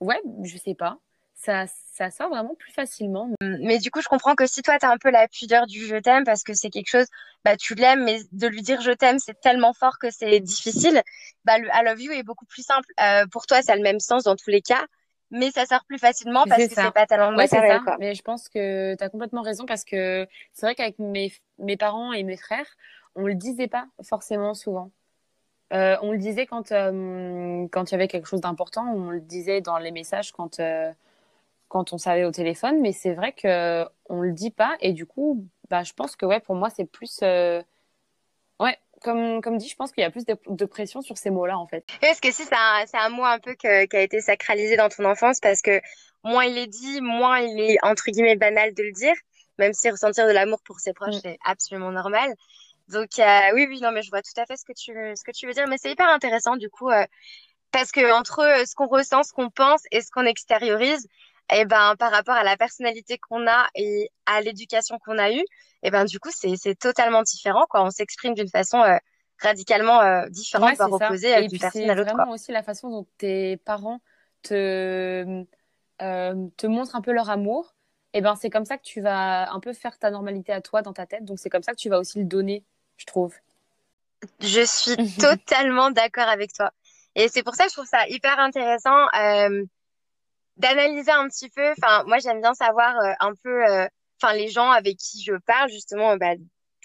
ouais, je sais pas ça, ça sort vraiment plus facilement. Mais du coup, je comprends que si toi, tu as un peu la pudeur du je t'aime parce que c'est quelque chose, bah, tu l'aimes, mais de lui dire je t'aime, c'est tellement fort que c'est difficile, bah, le I love you est beaucoup plus simple. Euh, pour toi, ça a le même sens dans tous les cas, mais ça sort plus facilement parce que c'est pas ta langue maternelle. Quoi. Mais je pense que tu as complètement raison parce que c'est vrai qu'avec mes, mes parents et mes frères, on le disait pas forcément souvent. Euh, on le disait quand euh, quand il y avait quelque chose d'important, on le disait dans les messages quand quand on savait au téléphone, mais c'est vrai que on le dit pas et du coup, bah, je pense que ouais, pour moi, c'est plus ouais, comme, comme dit, je pense qu'il y a plus de, pression sur ces mots-là, en fait. Est-ce que si c'est un, un, mot un peu qui a été sacralisé dans ton enfance parce que moins il est dit, moins il est entre guillemets banal de le dire, même si ressentir de l'amour pour ses proches, mm. c'est absolument normal. Donc euh, oui, oui, non, mais je vois tout à fait ce que tu, ce que tu veux dire, mais c'est hyper intéressant du coup, euh, parce que entre euh, ce qu'on ressent, ce qu'on pense et ce qu'on extériorise, et eh ben par rapport à la personnalité qu'on a et à l'éducation qu'on a eue, et eh ben du coup c'est c'est totalement différent quoi. On s'exprime d'une façon radicalement différente, par opposée d'une personne à l'autre. C'est vraiment aussi la façon dont tes parents te te montrent un peu leur amour et eh ben c'est comme ça que tu vas un peu faire ta normalité à toi dans ta tête. Donc c'est comme ça que tu vas aussi le donner, je trouve. Je suis (laughs) totalement d'accord avec toi. Et c'est pour ça que je trouve ça hyper intéressant euh, d'analyser un petit peu. Enfin, moi j'aime bien savoir euh, un peu, euh, enfin les gens avec qui je parle justement, bah,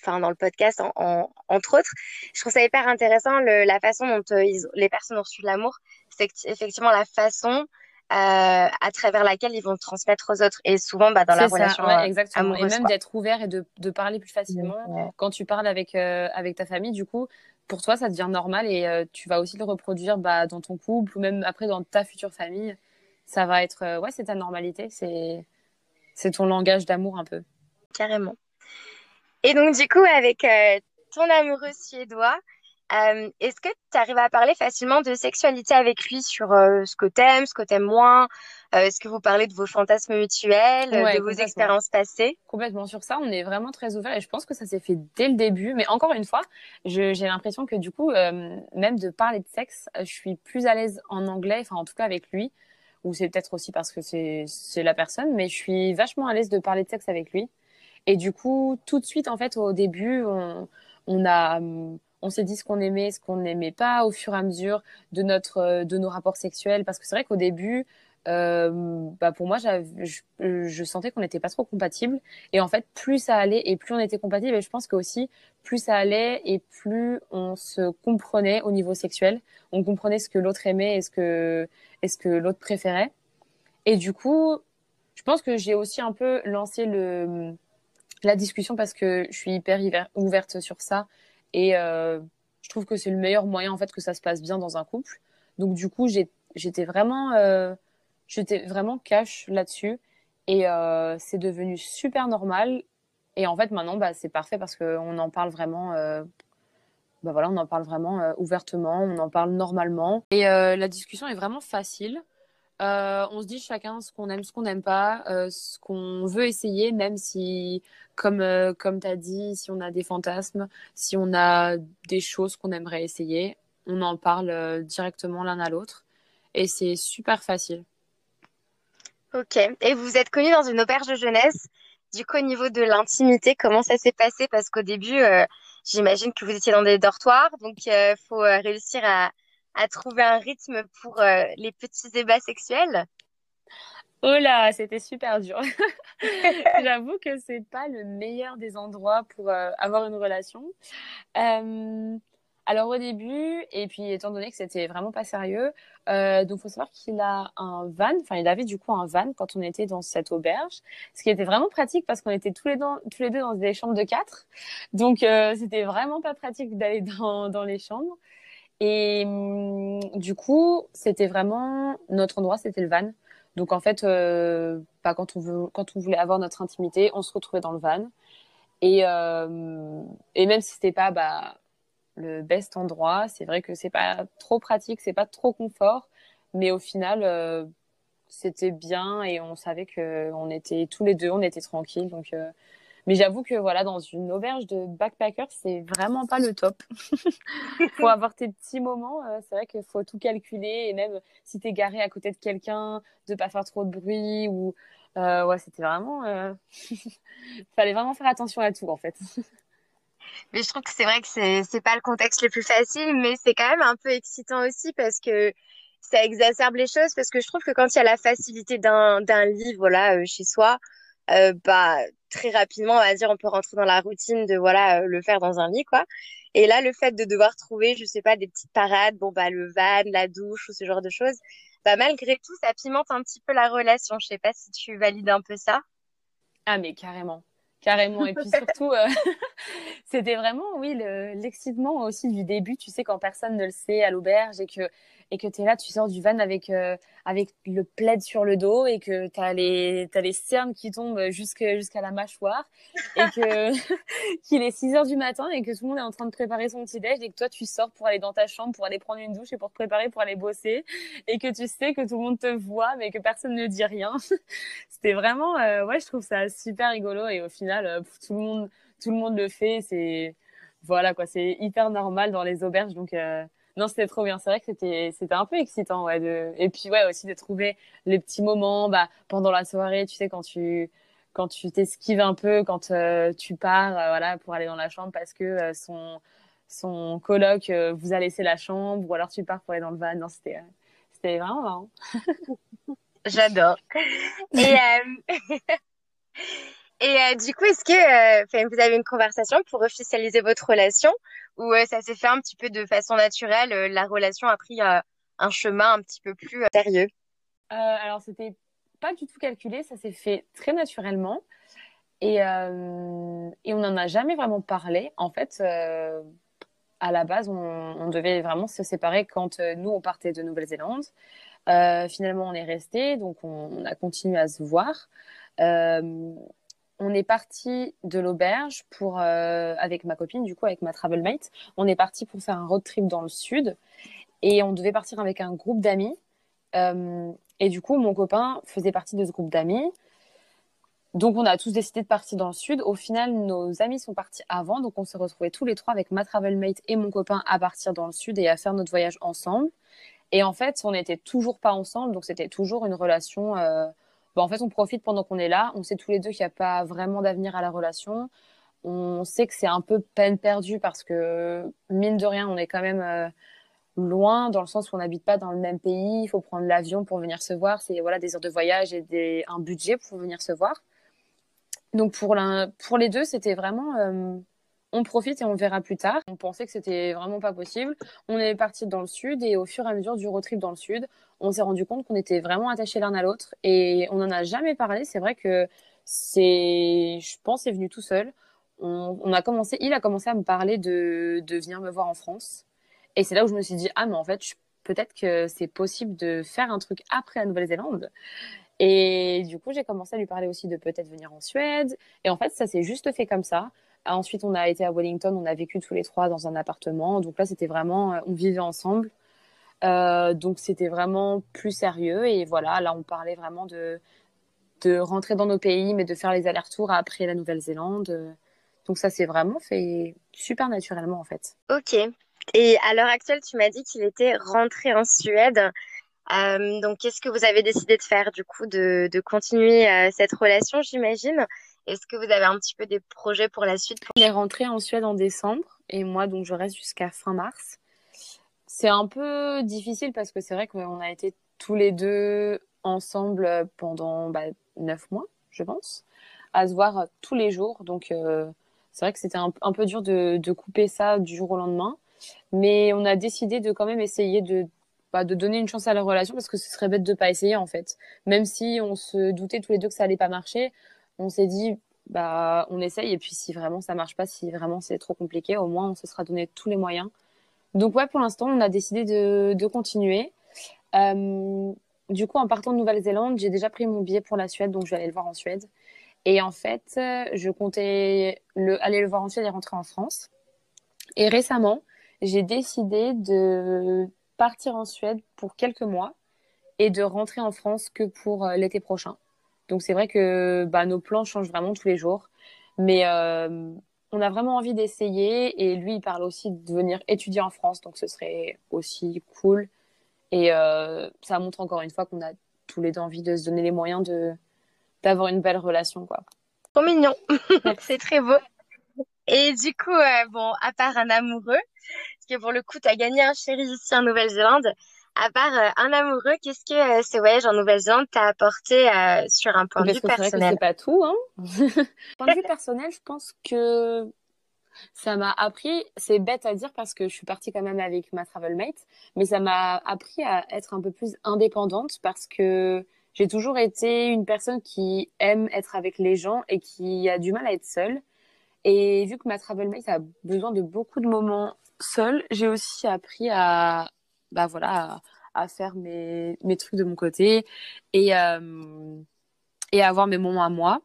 enfin dans le podcast en, entre autres. Je trouve ça hyper intéressant le, la façon dont les personnes ont reçu l'amour. C'est effectivement la façon euh, à travers laquelle ils vont transmettre aux autres. Et souvent, bah, dans la relation ouais, euh, exactement. et même d'être ouvert et de, de, parler plus facilement quand tu parles avec, euh, avec ta famille. Du coup, pour toi, ça devient normal et tu vas aussi le reproduire bah, dans ton couple ou même après dans ta future famille. Ça va être, ouais, c'est ta normalité, c'est, c'est ton langage d'amour un peu. Carrément. Et donc, du coup, avec ton amoureux suédois, euh, est-ce que tu arrives à parler facilement de sexualité avec lui sur euh, ce que t'aimes, ce que t'aimes moins? Euh, Est-ce que vous parlez de vos fantasmes mutuels, de vos expériences passées? Complètement sur ça, on est vraiment très ouvert et je pense que ça s'est fait dès le début. Mais encore une fois, j'ai l'impression que du coup, même de parler de sexe, je suis plus à l'aise en anglais, enfin en tout cas avec lui, ou c'est peut-être aussi parce que c'est la personne, mais je suis vachement à l'aise de parler de sexe avec lui. Et du coup, tout de suite, en fait, au début, on, on a on s'est dit ce qu'on aimait, ce qu'on n'aimait pas au fur et à mesure de notre de nos rapports sexuels parce que c'est vrai qu'au début euh, bah pour moi je, je, sentais qu'on n'était pas trop compatibles. Et en fait plus ça allait et plus on était compatibles et je pense que aussi plus ça allait et plus on se comprenait au niveau sexuel. On comprenait ce que l'autre aimait et ce que est ce que l'autre préférait. Et du coup je pense que j'ai aussi un peu lancé le la discussion parce que je suis hyper ouverte sur ça. Et euh, je trouve que c'est le meilleur moyen en fait que ça se passe bien dans un couple. Donc du coup, j'étais vraiment, euh, j'étais vraiment cash là-dessus. Et euh, c'est devenu super normal. Et en fait, maintenant, bah, c'est parfait parce qu'on en parle vraiment. Euh, bah voilà, on en parle vraiment euh, ouvertement, on en parle normalement. Et euh, la discussion est vraiment facile. On se dit chacun ce qu'on aime, ce qu'on n'aime pas, ce qu'on veut essayer, même si, comme, comme tu as dit, si on a des fantasmes, si on a des choses qu'on aimerait essayer, on en parle directement l'un à l'autre. Et c'est super facile. Ok. Et vous êtes connus dans une auberge de jeunesse. Du coup, au niveau de l'intimité, comment ça s'est passé? Parce qu'au début, j'imagine que vous étiez dans des dortoirs, donc il faut réussir à, trouver un rythme pour euh, les petits débats sexuels Oh là, c'était super dur. (laughs) J'avoue que c'est pas le meilleur des endroits pour euh, avoir une relation. Euh, alors au début, et puis étant donné que c'était vraiment pas sérieux, euh, donc faut savoir qu'il a un van, enfin il avait du coup un van quand on était dans cette auberge, ce qui était vraiment pratique parce qu'on était tous les, deux, dans des chambres de quatre, donc c'était vraiment pas pratique d'aller (laughs) dans, dans les chambres. Et hum, du coup, c'était vraiment notre endroit, c'était le van. Donc en fait, euh, bah, quand, on veut, quand on voulait avoir notre intimité, on se retrouvait dans le van. Et, euh, et même si c'était pas bah, le best endroit, c'est vrai que c'est pas trop pratique, c'est pas trop confort, mais au final, euh, c'était bien et on savait que on était tous les deux, on était tranquilles. Donc euh, mais j'avoue que voilà, dans une auberge de backpacker, c'est vraiment pas le top. (laughs) faut avoir tes petits moments. Euh, c'est vrai qu'il faut tout calculer et même si t'es garé à côté de quelqu'un, de pas faire trop de bruit ou euh, ouais, c'était vraiment. Euh... (laughs) Fallait vraiment faire attention à tout en fait. (laughs) mais je trouve que c'est vrai que c'est c'est pas le contexte le plus facile, mais c'est quand même un peu excitant aussi parce que ça exacerbe les choses parce que je trouve que quand il y a la facilité d'un d'un livre là euh, chez soi euh, bah très rapidement on va dire on peut rentrer dans la routine de voilà euh, le faire dans un lit quoi et là le fait de devoir trouver je sais pas des petites parades bon bah le van la douche ou ce genre de choses bah, malgré tout, ça pimente un petit peu la relation. Je sais pas si tu valides un peu ça. Ah, mais carrément. Carrément. Et puis surtout, euh, (laughs) c'était vraiment, oui, l'excitement aussi du début. Tu sais, quand personne ne le sait à l'auberge et que et que tu es là, tu sors du van avec, euh, avec le plaid sur le dos et que tu as les, as les cernes qui tombent jusqu'à la mâchoire et que (laughs) (laughs) qu'il est 6 heures du matin et que tout le monde est en train de préparer son petit déj et que toi tu sors pour aller dans ta chambre pour aller prendre une douche et pour te préparer pour aller bosser et que tu sais que tout le monde te voit mais que personne ne dit rien. (laughs) C'était vraiment, euh, ouais, je trouve ça super rigolo et au final, euh, tout, le monde, tout le monde le fait. C'est, voilà quoi, c'est hyper normal dans les auberges donc non, c'était trop bien. C'est vrai que c'était c'était un peu excitant, ouais. De... Et puis ouais aussi de trouver les petits moments, bah pendant la soirée, tu sais quand tu quand tu t'esquives un peu, quand euh, tu pars, euh, voilà, pour aller dans la chambre parce que euh, son son coloc vous a laissé la chambre, ou alors tu pars pour aller dans le van. Non, c'était c'était vraiment marrant. J'adore. (laughs) Et (laughs) Et du coup, est-ce que vous avez une conversation pour officialiser votre relation ou ça s'est fait un petit peu de façon naturelle, euh, la relation a pris euh, un chemin un petit peu plus euh, sérieux? Alors, c'était pas du tout calculé, ça s'est fait très naturellement. Et, on n'en a jamais vraiment parlé. En fait, à la base, on, devait vraiment se séparer quand nous, on partait de Nouvelle-Zélande. finalement, on est resté, donc on, on, a continué à se voir on est parti de l'auberge pour euh, avec ma copine du coup avec ma travel mate. On est parti pour faire un road trip dans le sud et on devait partir avec un groupe d'amis. Euh, et du coup mon copain faisait partie de ce groupe d'amis. Donc on a tous décidé de partir dans le sud. Au final nos amis sont partis avant. Donc on se retrouvait tous les trois avec ma travel mate et mon copain à partir dans le sud et à faire notre voyage ensemble. Et en fait on n'était toujours pas ensemble. Donc c'était toujours une relation euh, bah, en fait, on profite pendant qu'on est là. On sait tous les deux qu'il n'y a pas vraiment d'avenir à la relation. On sait que c'est un peu peine perdue parce que, mine de rien, on est quand même euh, loin dans le sens où on n'habite pas dans le même pays. Il faut prendre l'avion pour venir se voir. C'est voilà, des heures de voyage et des, un budget pour venir se voir. Donc, pour, les deux, c'était vraiment. Euh, on profite et on verra plus tard. On pensait que c'était vraiment pas possible. On est parti dans le sud et au fur et à mesure du road trip dans le sud, on s'est rendu compte qu'on était vraiment attachés l'un à l'autre et on n'en a jamais parlé. C'est vrai que c'est, je pense, c'est venu tout seul. On, a commencé, il a commencé à me parler de, de venir me voir en France. Et c'est là où je me suis dit, ah, mais en fait, peut-être que c'est possible de faire un truc après la Nouvelle-Zélande. Et du coup, j'ai commencé à lui parler aussi de peut-être venir en Suède. Et en fait, ça s'est juste fait comme ça. Ensuite, on a été à Wellington, on a vécu tous les trois dans un appartement. Donc là, c'était vraiment, euh, on vivait ensemble. Euh, donc c'était vraiment plus sérieux. Et voilà, là, on parlait vraiment de, rentrer dans nos pays, mais de faire les allers-retours après la Nouvelle-Zélande. Donc ça s'est vraiment fait super naturellement, en fait. Ok. Et à l'heure actuelle, tu m'as dit qu'il était rentré en Suède. Euh, donc, qu'est-ce que vous avez décidé de faire, du coup, de continuer cette relation, j'imagine? Est-ce que vous avez un petit peu des projets pour la suite On est rentré en Suède en décembre et moi, donc, je reste jusqu'à fin mars. C'est un peu difficile parce que c'est vrai qu'on a été tous les deux ensemble pendant bah, neuf mois, je pense, à se voir tous les jours. Donc, euh, c'est vrai que c'était un, peu dur de, couper ça du jour au lendemain. Mais on a décidé de quand même essayer de, bah, donner une chance à la relation parce que ce serait bête de pas essayer en fait. Même si on se doutait tous les deux que ça allait pas marcher, on s'est dit, bah, on essaye et puis si vraiment ça marche pas, si vraiment c'est trop compliqué, au moins on se sera donné tous les moyens. Donc ouais, pour l'instant, on a décidé de, continuer. Euh, du coup, en partant de Nouvelle-Zélande, j'ai déjà pris mon billet pour la Suède, donc je vais aller le voir en Suède. Et en fait, je comptais le, aller le voir en Suède et rentrer en France. Et récemment, j'ai décidé de partir en Suède pour quelques mois et de rentrer en France que pour euh, l'été prochain. Donc c'est vrai que bah, nos plans changent vraiment tous les jours. Mais euh, on a vraiment envie d'essayer. Et lui, il parle aussi de venir étudier en France. Donc ce serait aussi cool. Et euh, ça montre encore une fois qu'on a tous les deux envie de se donner les moyens de d'avoir une belle relation. quoi. Trop mignon. (laughs) c'est très beau. Et du coup, euh, bon, à part un amoureux, parce que pour le coup, tu as gagné un chéri ici en Nouvelle-Zélande, à part euh, un amoureux, qu'est-ce que euh, ce voyage en Nouvelle-Zélande t'a apporté euh, sur un point de vue personnel? C'est pas tout. Hein (laughs) point de vue personnel, je pense que ça m'a appris, c'est bête à dire parce que je suis partie quand même avec ma travel mate, mais ça m'a appris à être un peu plus indépendante parce que j'ai toujours été une personne qui aime être avec les gens et qui a du mal à être seule. Et vu que ma travel mate a besoin de beaucoup de moments seule, j'ai aussi appris à, bah voilà, à, faire mes, mes, trucs de mon côté et, euh, et à avoir mes moments à moi.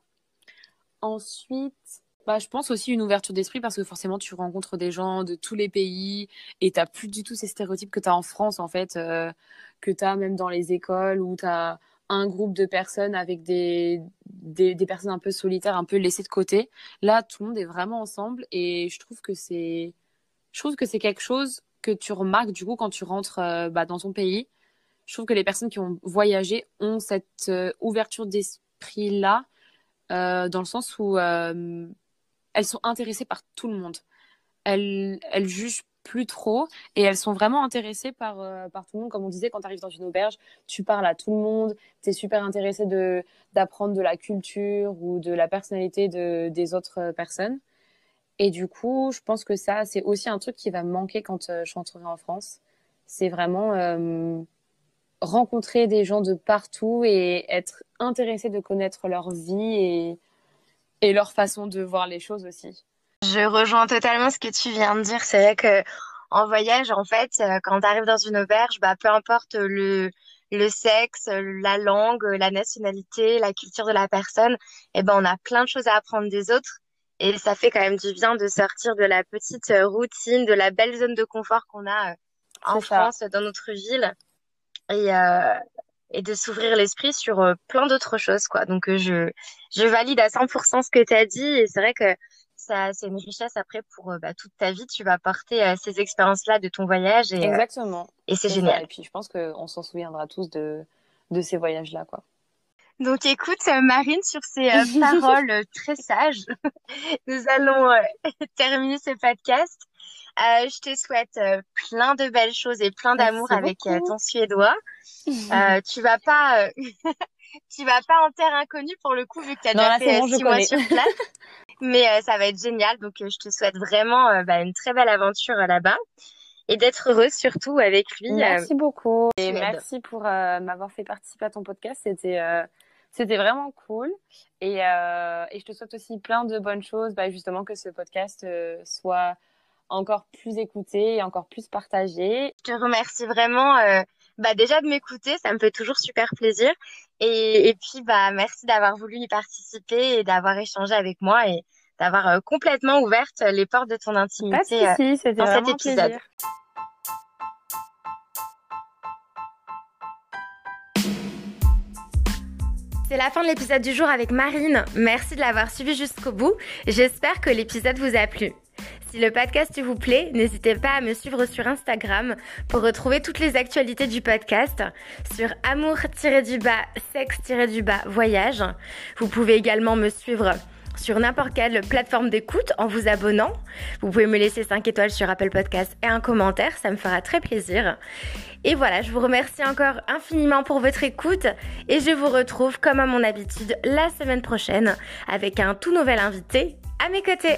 Ensuite, bah, je pense aussi une ouverture d'esprit parce que forcément tu rencontres des gens de tous les pays et tu plus du tout ces stéréotypes que tu as en France en fait, euh, que tu as même dans les écoles où tu as un groupe de personnes avec des, des, des, personnes un peu solitaires, un peu laissées de côté. Là, tout le monde est vraiment ensemble et je trouve que c'est je trouve que c'est quelque chose que tu remarques du coup quand tu rentres euh, bah, dans ton pays. Je trouve que les personnes qui ont voyagé ont cette euh, ouverture d'esprit là, euh, dans le sens où elles sont intéressées par tout le monde. Elles, elles jugent plus trop et elles sont vraiment intéressées par, par tout le monde. Comme on disait, quand tu arrives dans une auberge, tu parles à tout le monde, tu es super intéressé d'apprendre de la culture ou de la personnalité de, des autres personnes. Et du coup, je pense que ça, c'est aussi un truc qui va me manquer quand euh, je rentrerai en France. C'est vraiment euh, rencontrer des gens de partout et être intéressé de connaître leur vie et, leur façon de voir les choses aussi. Je rejoins totalement ce que tu viens de dire. C'est vrai que en voyage, en fait, euh, quand tu arrives dans une auberge, bah, peu importe le, le sexe, la langue, la nationalité, la culture de la personne, eh ben, on a plein de choses à apprendre des autres. Et ça fait quand même du bien de sortir de la petite euh, routine, de la belle zone de confort qu'on a euh, en France, dans notre ville, et, euh, et de s'ouvrir l'esprit sur euh, plein d'autres choses, quoi. Donc, je, je valide à 100% ce que tu as dit, et c'est vrai que ça, c'est une richesse après pour bah, toute ta vie. Tu vas porter ces expériences-là de ton voyage. Et, Exactement. et c'est génial. Et puis, je pense qu'on s'en souviendra tous de, de ces voyages-là, quoi. Donc écoute, euh, Marine, sur ces euh, (laughs) paroles euh, très sages, (laughs) nous allons (laughs) terminer ce podcast. je te souhaite plein de belles choses et plein d'amour avec ton suédois. tu vas pas, tu vas pas en terre inconnue pour le coup vu que tu as déjà fait six mois sur place. Mais ça va être génial. Donc je te souhaite vraiment bah, une très belle aventure là-bas et d'être heureuse surtout avec lui. Merci beaucoup et merci pour m'avoir fait participer à ton podcast. C'était c'était vraiment cool. Et, euh, et, je te souhaite aussi plein de bonnes choses, bah, justement que ce podcast euh, soit encore plus écouté et encore plus partagé. Je te remercie vraiment euh, bah, déjà de m'écouter, ça me fait toujours super plaisir. Et, et puis bah, merci d'avoir voulu y participer et d'avoir échangé avec moi et d'avoir complètement ouvert les portes de ton intimité Pas de dans cet épisode. Plaisir. C'est la fin de l'épisode du jour avec Marine. Merci de l'avoir suivi jusqu'au bout. J'espère que l'épisode vous a plu. Si le podcast vous plaît, n'hésitez pas à me suivre sur Instagram pour retrouver toutes les actualités du podcast sur amour-du-bas, sexe-du-bas, voyage. Vous pouvez également me suivre sur n'importe quelle plateforme d'écoute en vous abonnant. Vous pouvez me laisser 5 étoiles sur Apple Podcast et un commentaire, ça me fera très plaisir. Et voilà, je vous remercie encore infiniment pour votre écoute et je vous retrouve comme à mon habitude la semaine prochaine avec un tout nouvel invité à mes côtés.